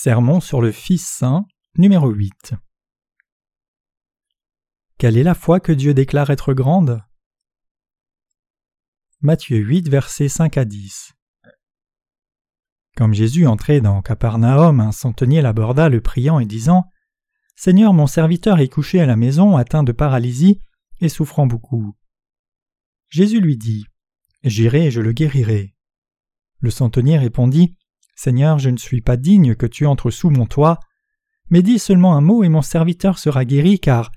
Sermon sur le Fils Saint, numéro 8. Quelle est la foi que Dieu déclare être grande? Matthieu 8, versets 5 à 10. Comme Jésus entrait dans Capernaum, un centenier l'aborda, le priant et disant Seigneur, mon serviteur est couché à la maison, atteint de paralysie et souffrant beaucoup. Jésus lui dit J'irai et je le guérirai. Le centenier répondit Seigneur, je ne suis pas digne que tu entres sous mon toit, mais dis seulement un mot et mon serviteur sera guéri, car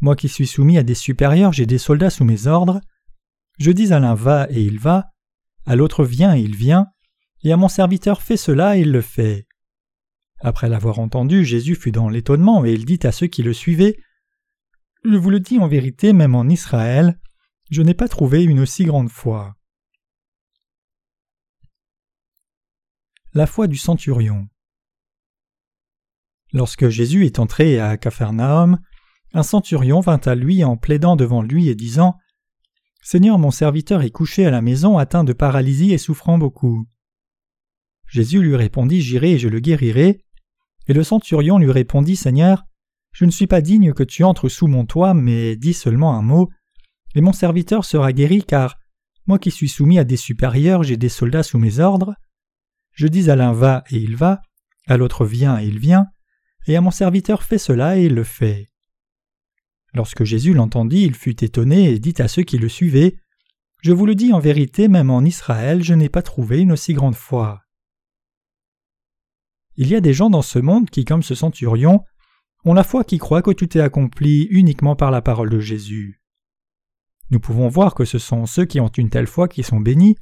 moi qui suis soumis à des supérieurs, j'ai des soldats sous mes ordres. Je dis à l'un va et il va, à l'autre viens et il vient, et à mon serviteur fais cela et il le fait. Après l'avoir entendu, Jésus fut dans l'étonnement et il dit à ceux qui le suivaient Je vous le dis en vérité, même en Israël, je n'ai pas trouvé une aussi grande foi. La foi du centurion. Lorsque Jésus est entré à Capharnaüm, un centurion vint à lui en plaidant devant lui et disant Seigneur, mon serviteur est couché à la maison, atteint de paralysie et souffrant beaucoup. Jésus lui répondit J'irai et je le guérirai. Et le centurion lui répondit Seigneur, je ne suis pas digne que tu entres sous mon toit, mais dis seulement un mot, et mon serviteur sera guéri, car moi qui suis soumis à des supérieurs, j'ai des soldats sous mes ordres. Je dis à l'un va et il va, à l'autre viens et il vient, et à mon serviteur fais cela et il le fait. Lorsque Jésus l'entendit, il fut étonné et dit à ceux qui le suivaient Je vous le dis en vérité, même en Israël, je n'ai pas trouvé une aussi grande foi. Il y a des gens dans ce monde qui, comme ce centurion, ont la foi qui croit que tout est accompli uniquement par la parole de Jésus. Nous pouvons voir que ce sont ceux qui ont une telle foi qui sont bénis,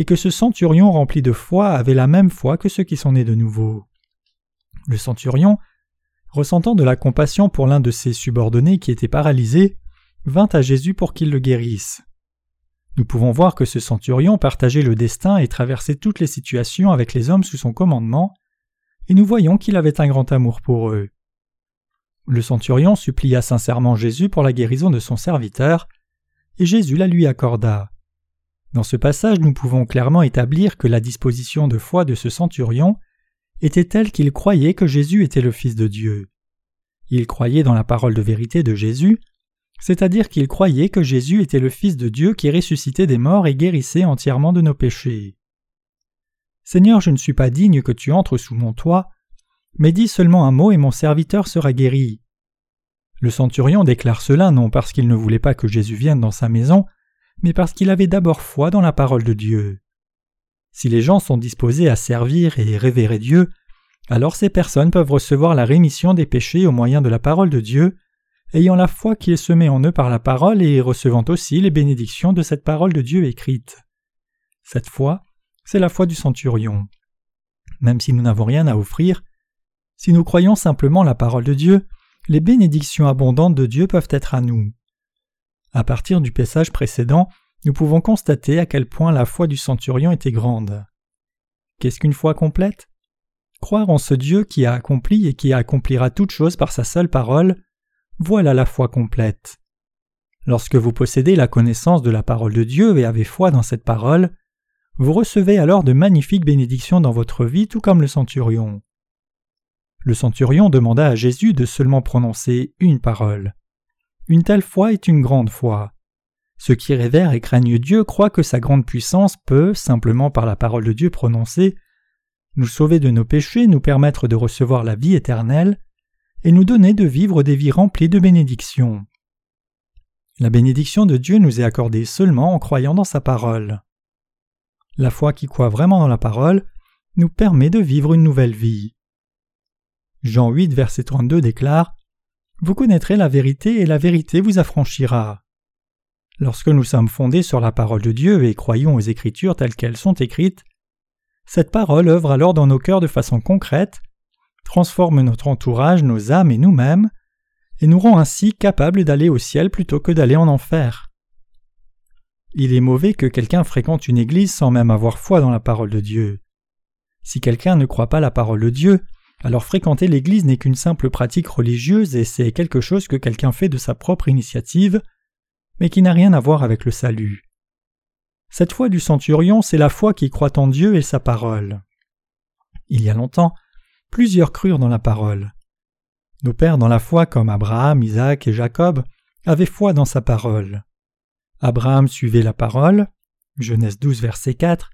et que ce centurion rempli de foi avait la même foi que ceux qui sont nés de nouveau. Le centurion, ressentant de la compassion pour l'un de ses subordonnés qui était paralysé, vint à Jésus pour qu'il le guérisse. Nous pouvons voir que ce centurion partageait le destin et traversait toutes les situations avec les hommes sous son commandement, et nous voyons qu'il avait un grand amour pour eux. Le centurion supplia sincèrement Jésus pour la guérison de son serviteur, et Jésus la lui accorda. Dans ce passage, nous pouvons clairement établir que la disposition de foi de ce centurion était telle qu'il croyait que Jésus était le Fils de Dieu. Il croyait dans la parole de vérité de Jésus, c'est-à-dire qu'il croyait que Jésus était le Fils de Dieu qui ressuscitait des morts et guérissait entièrement de nos péchés. Seigneur, je ne suis pas digne que tu entres sous mon toit, mais dis seulement un mot et mon serviteur sera guéri. Le centurion déclare cela non parce qu'il ne voulait pas que Jésus vienne dans sa maison, mais parce qu'il avait d'abord foi dans la parole de Dieu. Si les gens sont disposés à servir et révérer Dieu, alors ces personnes peuvent recevoir la rémission des péchés au moyen de la parole de Dieu, ayant la foi qui est semée en eux par la parole et recevant aussi les bénédictions de cette parole de Dieu écrite. Cette foi, c'est la foi du centurion. Même si nous n'avons rien à offrir, si nous croyons simplement la parole de Dieu, les bénédictions abondantes de Dieu peuvent être à nous. À partir du passage précédent, nous pouvons constater à quel point la foi du centurion était grande. Qu'est-ce qu'une foi complète? Croire en ce Dieu qui a accompli et qui accomplira toutes choses par sa seule parole, voilà la foi complète. Lorsque vous possédez la connaissance de la parole de Dieu et avez foi dans cette parole, vous recevez alors de magnifiques bénédictions dans votre vie tout comme le centurion. Le centurion demanda à Jésus de seulement prononcer une parole. Une telle foi est une grande foi. Ceux qui révèrent et craignent Dieu croient que sa grande puissance peut, simplement par la parole de Dieu prononcée, nous sauver de nos péchés, nous permettre de recevoir la vie éternelle, et nous donner de vivre des vies remplies de bénédictions. La bénédiction de Dieu nous est accordée seulement en croyant dans sa parole. La foi qui croit vraiment dans la parole nous permet de vivre une nouvelle vie. Jean 8, verset 32 déclare vous connaîtrez la vérité et la vérité vous affranchira. Lorsque nous sommes fondés sur la parole de Dieu et croyons aux Écritures telles qu'elles sont écrites, cette parole œuvre alors dans nos cœurs de façon concrète, transforme notre entourage, nos âmes et nous-mêmes, et nous rend ainsi capables d'aller au ciel plutôt que d'aller en enfer. Il est mauvais que quelqu'un fréquente une église sans même avoir foi dans la parole de Dieu. Si quelqu'un ne croit pas la parole de Dieu, alors fréquenter l'Église n'est qu'une simple pratique religieuse et c'est quelque chose que quelqu'un fait de sa propre initiative, mais qui n'a rien à voir avec le salut. Cette foi du centurion, c'est la foi qui croit en Dieu et sa parole. Il y a longtemps, plusieurs crurent dans la parole. Nos pères dans la foi comme Abraham, Isaac et Jacob avaient foi dans sa parole. Abraham suivait la parole, Genèse 12 verset 4,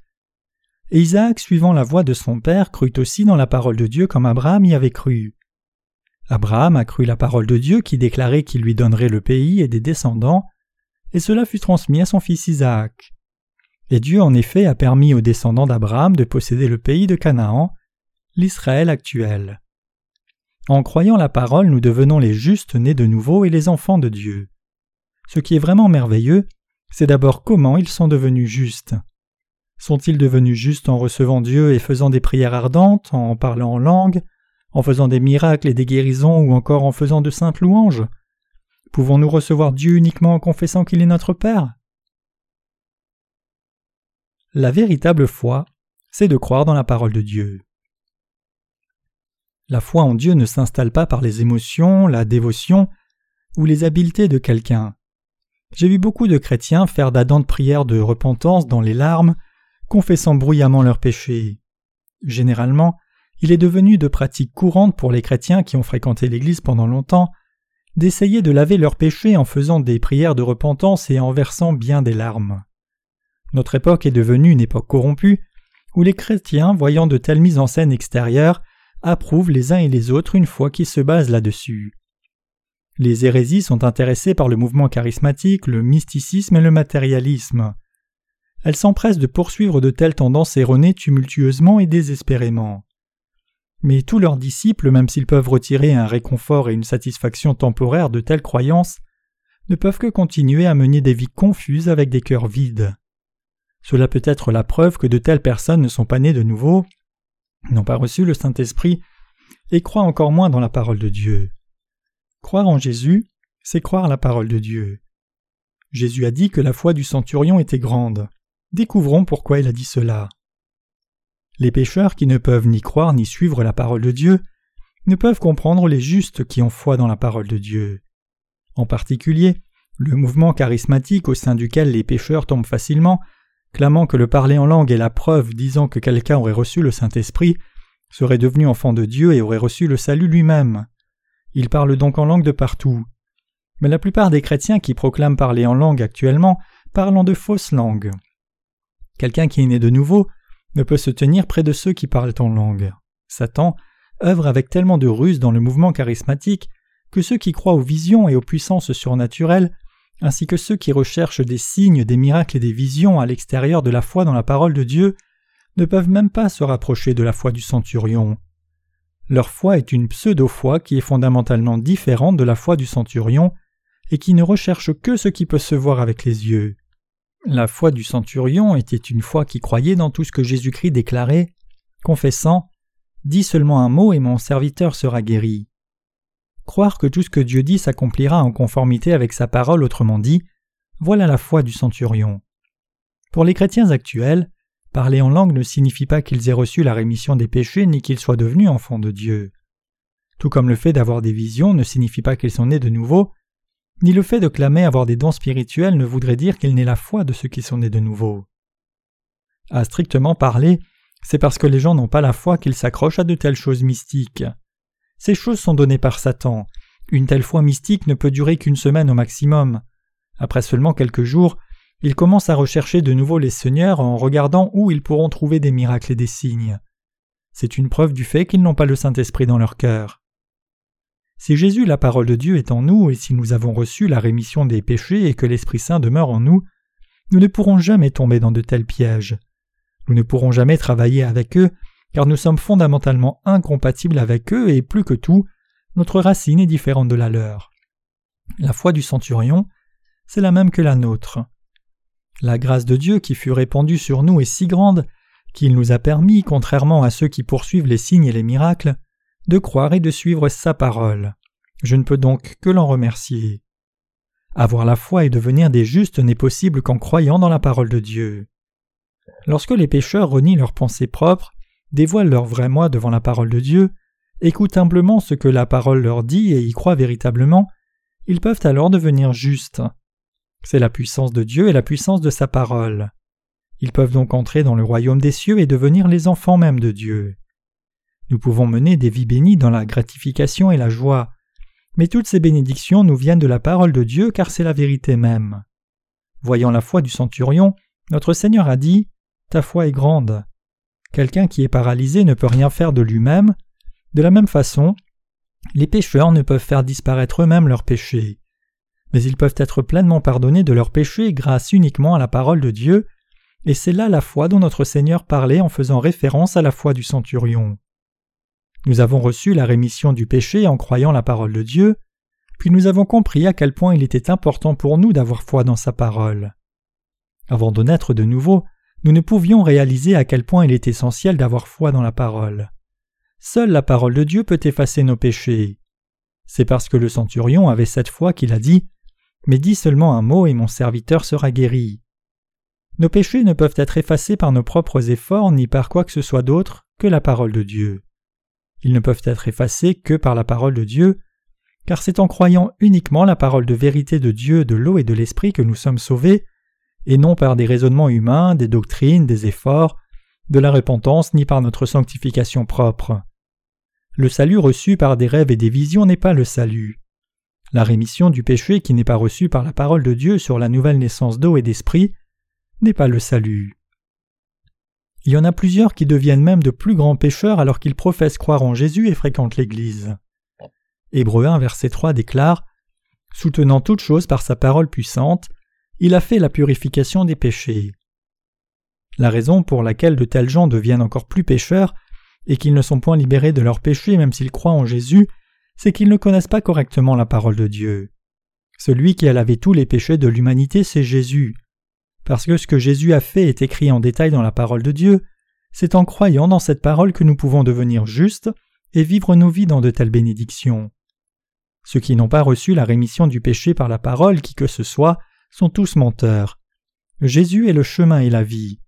Isaac, suivant la voix de son père, crut aussi dans la parole de Dieu comme Abraham y avait cru. Abraham a cru la parole de Dieu qui déclarait qu'il lui donnerait le pays et des descendants, et cela fut transmis à son fils Isaac. Et Dieu en effet a permis aux descendants d'Abraham de posséder le pays de Canaan, l'Israël actuel. En croyant la parole, nous devenons les justes nés de nouveau et les enfants de Dieu. Ce qui est vraiment merveilleux, c'est d'abord comment ils sont devenus justes. Sont-ils devenus justes en recevant Dieu et faisant des prières ardentes, en parlant en langue, en faisant des miracles et des guérisons ou encore en faisant de simples louanges? Pouvons-nous recevoir Dieu uniquement en confessant qu'il est notre Père? La véritable foi, c'est de croire dans la parole de Dieu. La foi en Dieu ne s'installe pas par les émotions, la dévotion ou les habiletés de quelqu'un. J'ai vu beaucoup de chrétiens faire d'adentes prières de repentance dans les larmes, confessant bruyamment leurs péchés. Généralement, il est devenu de pratique courante pour les chrétiens qui ont fréquenté l'Église pendant longtemps d'essayer de laver leurs péchés en faisant des prières de repentance et en versant bien des larmes. Notre époque est devenue une époque corrompue, où les chrétiens, voyant de telles mises en scène extérieures, approuvent les uns et les autres une foi qui se base là-dessus. Les hérésies sont intéressées par le mouvement charismatique, le mysticisme et le matérialisme. Elles s'empressent de poursuivre de telles tendances erronées tumultueusement et désespérément. Mais tous leurs disciples, même s'ils peuvent retirer un réconfort et une satisfaction temporaire de telles croyances, ne peuvent que continuer à mener des vies confuses avec des cœurs vides. Cela peut être la preuve que de telles personnes ne sont pas nées de nouveau, n'ont pas reçu le Saint-Esprit et croient encore moins dans la parole de Dieu. Croire en Jésus, c'est croire la parole de Dieu. Jésus a dit que la foi du centurion était grande. Découvrons pourquoi il a dit cela. Les pécheurs qui ne peuvent ni croire ni suivre la parole de Dieu ne peuvent comprendre les justes qui ont foi dans la parole de Dieu. En particulier, le mouvement charismatique au sein duquel les pécheurs tombent facilement, clamant que le parler en langue est la preuve disant que quelqu'un aurait reçu le Saint-Esprit, serait devenu enfant de Dieu et aurait reçu le salut lui-même. Il parle donc en langue de partout. Mais la plupart des chrétiens qui proclament parler en langue actuellement parlent en de fausses langues. Quelqu'un qui est né de nouveau ne peut se tenir près de ceux qui parlent en langue. Satan œuvre avec tellement de ruse dans le mouvement charismatique que ceux qui croient aux visions et aux puissances surnaturelles, ainsi que ceux qui recherchent des signes, des miracles et des visions à l'extérieur de la foi dans la parole de Dieu, ne peuvent même pas se rapprocher de la foi du centurion. Leur foi est une pseudo-foi qui est fondamentalement différente de la foi du centurion et qui ne recherche que ce qui peut se voir avec les yeux. La foi du centurion était une foi qui croyait dans tout ce que Jésus-Christ déclarait, confessant Dis seulement un mot et mon serviteur sera guéri. Croire que tout ce que Dieu dit s'accomplira en conformité avec sa parole, autrement dit, voilà la foi du centurion. Pour les chrétiens actuels, parler en langue ne signifie pas qu'ils aient reçu la rémission des péchés ni qu'ils soient devenus enfants de Dieu. Tout comme le fait d'avoir des visions ne signifie pas qu'ils sont nés de nouveau, ni le fait de clamer avoir des dons spirituels ne voudrait dire qu'il n'ait la foi de ceux qui sont nés de nouveau. À strictement parler, c'est parce que les gens n'ont pas la foi qu'ils s'accrochent à de telles choses mystiques. Ces choses sont données par Satan. Une telle foi mystique ne peut durer qu'une semaine au maximum. Après seulement quelques jours, ils commencent à rechercher de nouveau les seigneurs en regardant où ils pourront trouver des miracles et des signes. C'est une preuve du fait qu'ils n'ont pas le Saint-Esprit dans leur cœur. Si Jésus, la parole de Dieu, est en nous, et si nous avons reçu la rémission des péchés et que l'Esprit Saint demeure en nous, nous ne pourrons jamais tomber dans de tels pièges. Nous ne pourrons jamais travailler avec eux, car nous sommes fondamentalement incompatibles avec eux et plus que tout, notre racine est différente de la leur. La foi du centurion, c'est la même que la nôtre. La grâce de Dieu qui fut répandue sur nous est si grande qu'il nous a permis, contrairement à ceux qui poursuivent les signes et les miracles, de croire et de suivre sa parole. Je ne peux donc que l'en remercier. Avoir la foi et devenir des justes n'est possible qu'en croyant dans la parole de Dieu. Lorsque les pécheurs renient leurs pensées propres, dévoilent leur vrai moi devant la parole de Dieu, écoutent humblement ce que la parole leur dit et y croient véritablement, ils peuvent alors devenir justes. C'est la puissance de Dieu et la puissance de sa parole. Ils peuvent donc entrer dans le royaume des cieux et devenir les enfants même de Dieu. Nous pouvons mener des vies bénies dans la gratification et la joie. Mais toutes ces bénédictions nous viennent de la parole de Dieu car c'est la vérité même. Voyant la foi du centurion, notre Seigneur a dit Ta foi est grande. Quelqu'un qui est paralysé ne peut rien faire de lui-même. De la même façon, les pécheurs ne peuvent faire disparaître eux-mêmes leurs péchés. Mais ils peuvent être pleinement pardonnés de leurs péchés grâce uniquement à la parole de Dieu, et c'est là la foi dont notre Seigneur parlait en faisant référence à la foi du centurion. Nous avons reçu la rémission du péché en croyant la parole de Dieu, puis nous avons compris à quel point il était important pour nous d'avoir foi dans sa parole. Avant de naître de nouveau, nous ne pouvions réaliser à quel point il est essentiel d'avoir foi dans la parole. Seule la parole de Dieu peut effacer nos péchés. C'est parce que le centurion avait cette foi qu'il a dit Mais dis seulement un mot et mon serviteur sera guéri. Nos péchés ne peuvent être effacés par nos propres efforts ni par quoi que ce soit d'autre que la parole de Dieu. Ils ne peuvent être effacés que par la parole de Dieu, car c'est en croyant uniquement la parole de vérité de Dieu, de l'eau et de l'esprit que nous sommes sauvés, et non par des raisonnements humains, des doctrines, des efforts, de la repentance, ni par notre sanctification propre. Le salut reçu par des rêves et des visions n'est pas le salut. La rémission du péché qui n'est pas reçue par la parole de Dieu sur la nouvelle naissance d'eau et d'esprit n'est pas le salut. Il y en a plusieurs qui deviennent même de plus grands pécheurs alors qu'ils professent croire en Jésus et fréquentent l'Église. Hébreu 1 verset 3 déclare Soutenant toute chose par sa parole puissante, il a fait la purification des péchés. La raison pour laquelle de tels gens deviennent encore plus pécheurs et qu'ils ne sont point libérés de leurs péchés même s'ils croient en Jésus, c'est qu'ils ne connaissent pas correctement la parole de Dieu. Celui qui a lavé tous les péchés de l'humanité, c'est Jésus. Parce que ce que Jésus a fait est écrit en détail dans la parole de Dieu, c'est en croyant dans cette parole que nous pouvons devenir justes et vivre nos vies dans de telles bénédictions. Ceux qui n'ont pas reçu la rémission du péché par la parole, qui que ce soit, sont tous menteurs. Jésus est le chemin et la vie.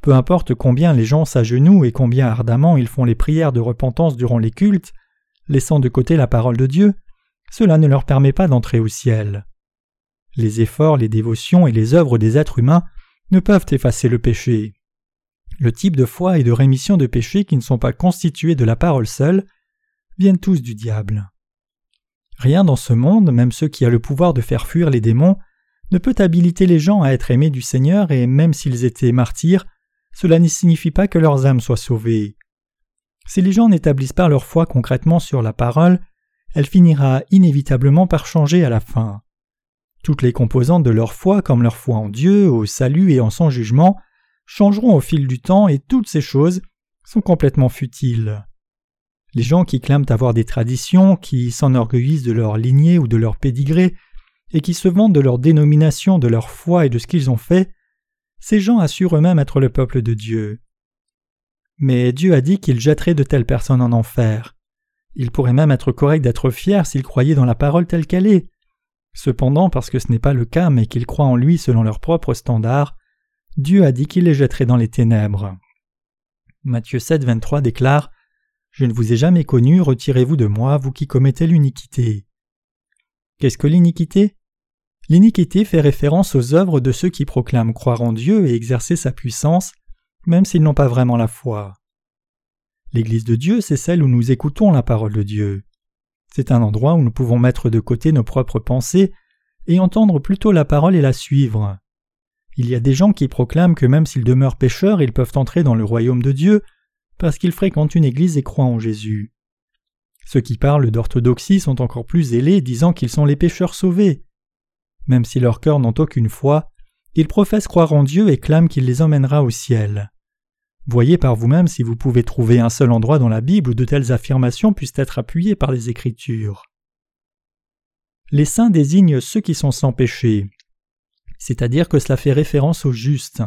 Peu importe combien les gens s'agenouillent et combien ardemment ils font les prières de repentance durant les cultes, laissant de côté la parole de Dieu, cela ne leur permet pas d'entrer au ciel. Les efforts, les dévotions et les œuvres des êtres humains ne peuvent effacer le péché. Le type de foi et de rémission de péché qui ne sont pas constitués de la parole seule viennent tous du diable. Rien dans ce monde, même ceux qui a le pouvoir de faire fuir les démons, ne peut habiliter les gens à être aimés du Seigneur et même s'ils étaient martyrs, cela ne signifie pas que leurs âmes soient sauvées. Si les gens n'établissent pas leur foi concrètement sur la parole, elle finira inévitablement par changer à la fin. Toutes les composantes de leur foi, comme leur foi en Dieu, au salut et en son jugement, changeront au fil du temps et toutes ces choses sont complètement futiles. Les gens qui clament avoir des traditions, qui s'enorgueillissent de leur lignée ou de leur pédigré, et qui se vantent de leur dénomination, de leur foi et de ce qu'ils ont fait, ces gens assurent eux-mêmes être le peuple de Dieu. Mais Dieu a dit qu'il jetterait de telles personnes en enfer. Il pourrait même être correct d'être fier s'ils croyaient dans la parole telle qu'elle est. Cependant, parce que ce n'est pas le cas, mais qu'ils croient en lui selon leurs propres standards, Dieu a dit qu'il les jetterait dans les ténèbres. Matthieu 7, 23 déclare Je ne vous ai jamais connu, retirez-vous de moi, vous qui commettez l'iniquité. Qu'est-ce que l'iniquité? L'iniquité fait référence aux œuvres de ceux qui proclament croire en Dieu et exercer sa puissance, même s'ils n'ont pas vraiment la foi. L'Église de Dieu, c'est celle où nous écoutons la parole de Dieu. C'est un endroit où nous pouvons mettre de côté nos propres pensées et entendre plutôt la parole et la suivre. Il y a des gens qui proclament que même s'ils demeurent pécheurs, ils peuvent entrer dans le royaume de Dieu parce qu'ils fréquentent une église et croient en Jésus. Ceux qui parlent d'orthodoxie sont encore plus zélés, disant qu'ils sont les pécheurs sauvés. Même si leurs cœurs n'ont aucune foi, ils professent croire en Dieu et clament qu'il les emmènera au ciel. Voyez par vous-même si vous pouvez trouver un seul endroit dans la Bible où de telles affirmations puissent être appuyées par les Écritures. Les saints désignent ceux qui sont sans péché, c'est-à-dire que cela fait référence aux justes.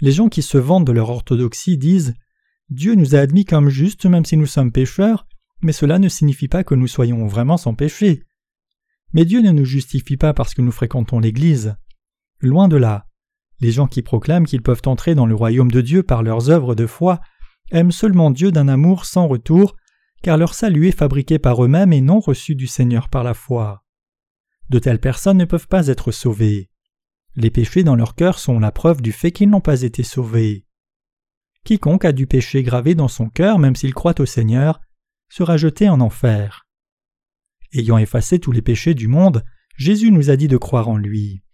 Les gens qui se vantent de leur orthodoxie disent Dieu nous a admis comme justes même si nous sommes pécheurs, mais cela ne signifie pas que nous soyons vraiment sans péché. Mais Dieu ne nous justifie pas parce que nous fréquentons l'Église. Loin de là. Les gens qui proclament qu'ils peuvent entrer dans le royaume de Dieu par leurs œuvres de foi aiment seulement Dieu d'un amour sans retour, car leur salut est fabriqué par eux-mêmes et non reçu du Seigneur par la foi. De telles personnes ne peuvent pas être sauvées. Les péchés dans leur cœur sont la preuve du fait qu'ils n'ont pas été sauvés. quiconque a du péché gravé dans son cœur, même s'il croit au Seigneur, sera jeté en enfer. Ayant effacé tous les péchés du monde, Jésus nous a dit de croire en lui.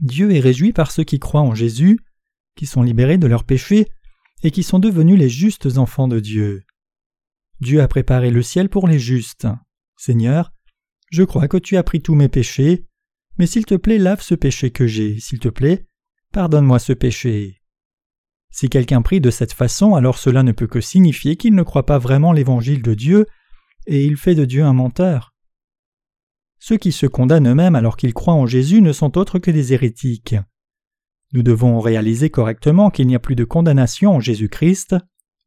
Dieu est réjoui par ceux qui croient en Jésus, qui sont libérés de leurs péchés et qui sont devenus les justes enfants de Dieu. Dieu a préparé le ciel pour les justes. Seigneur, je crois que tu as pris tous mes péchés, mais s'il te plaît, lave ce péché que j'ai, s'il te plaît, pardonne-moi ce péché. Si quelqu'un prie de cette façon, alors cela ne peut que signifier qu'il ne croit pas vraiment l'évangile de Dieu, et il fait de Dieu un menteur. Ceux qui se condamnent eux-mêmes alors qu'ils croient en Jésus ne sont autres que des hérétiques. Nous devons réaliser correctement qu'il n'y a plus de condamnation en Jésus-Christ.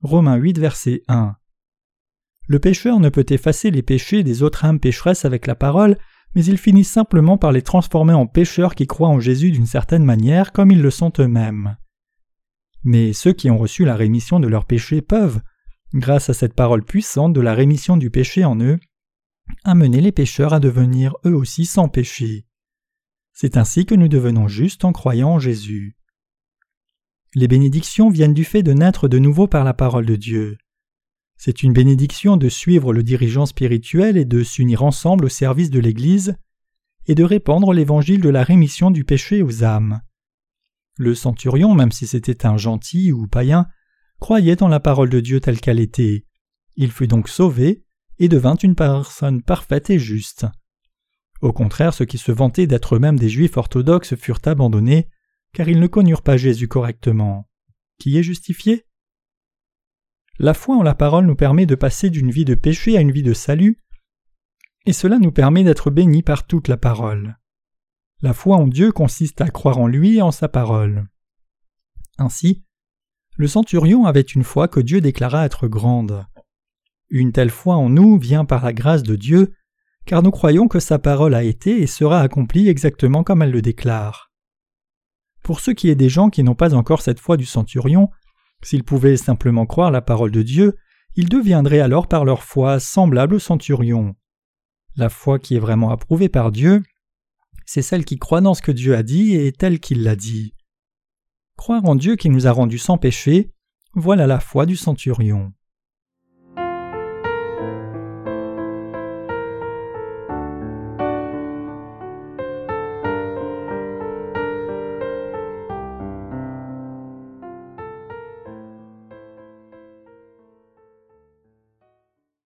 Romains 8, verset 1. Le pécheur ne peut effacer les péchés des autres âmes pécheresses avec la parole, mais il finit simplement par les transformer en pécheurs qui croient en Jésus d'une certaine manière comme ils le sont eux-mêmes. Mais ceux qui ont reçu la rémission de leurs péchés peuvent, grâce à cette parole puissante de la rémission du péché en eux, amener les pécheurs à devenir eux aussi sans péché. C'est ainsi que nous devenons justes en croyant en Jésus. Les bénédictions viennent du fait de naître de nouveau par la parole de Dieu. C'est une bénédiction de suivre le dirigeant spirituel et de s'unir ensemble au service de l'Église et de répandre l'évangile de la rémission du péché aux âmes. Le centurion, même si c'était un gentil ou païen, croyait en la parole de Dieu telle qu'elle était. Il fut donc sauvé et devint une personne parfaite et juste. Au contraire, ceux qui se vantaient d'être eux-mêmes des juifs orthodoxes furent abandonnés, car ils ne connurent pas Jésus correctement. Qui est justifié? La foi en la parole nous permet de passer d'une vie de péché à une vie de salut, et cela nous permet d'être bénis par toute la parole. La foi en Dieu consiste à croire en lui et en sa parole. Ainsi, le centurion avait une foi que Dieu déclara être grande. Une telle foi en nous vient par la grâce de Dieu, car nous croyons que sa parole a été et sera accomplie exactement comme elle le déclare. Pour ceux qui est des gens qui n'ont pas encore cette foi du centurion, s'ils pouvaient simplement croire la parole de Dieu, ils deviendraient alors par leur foi semblables au centurion. La foi qui est vraiment approuvée par Dieu, c'est celle qui croit dans ce que Dieu a dit et telle qu'il l'a dit. Croire en Dieu qui nous a rendus sans péché, voilà la foi du centurion.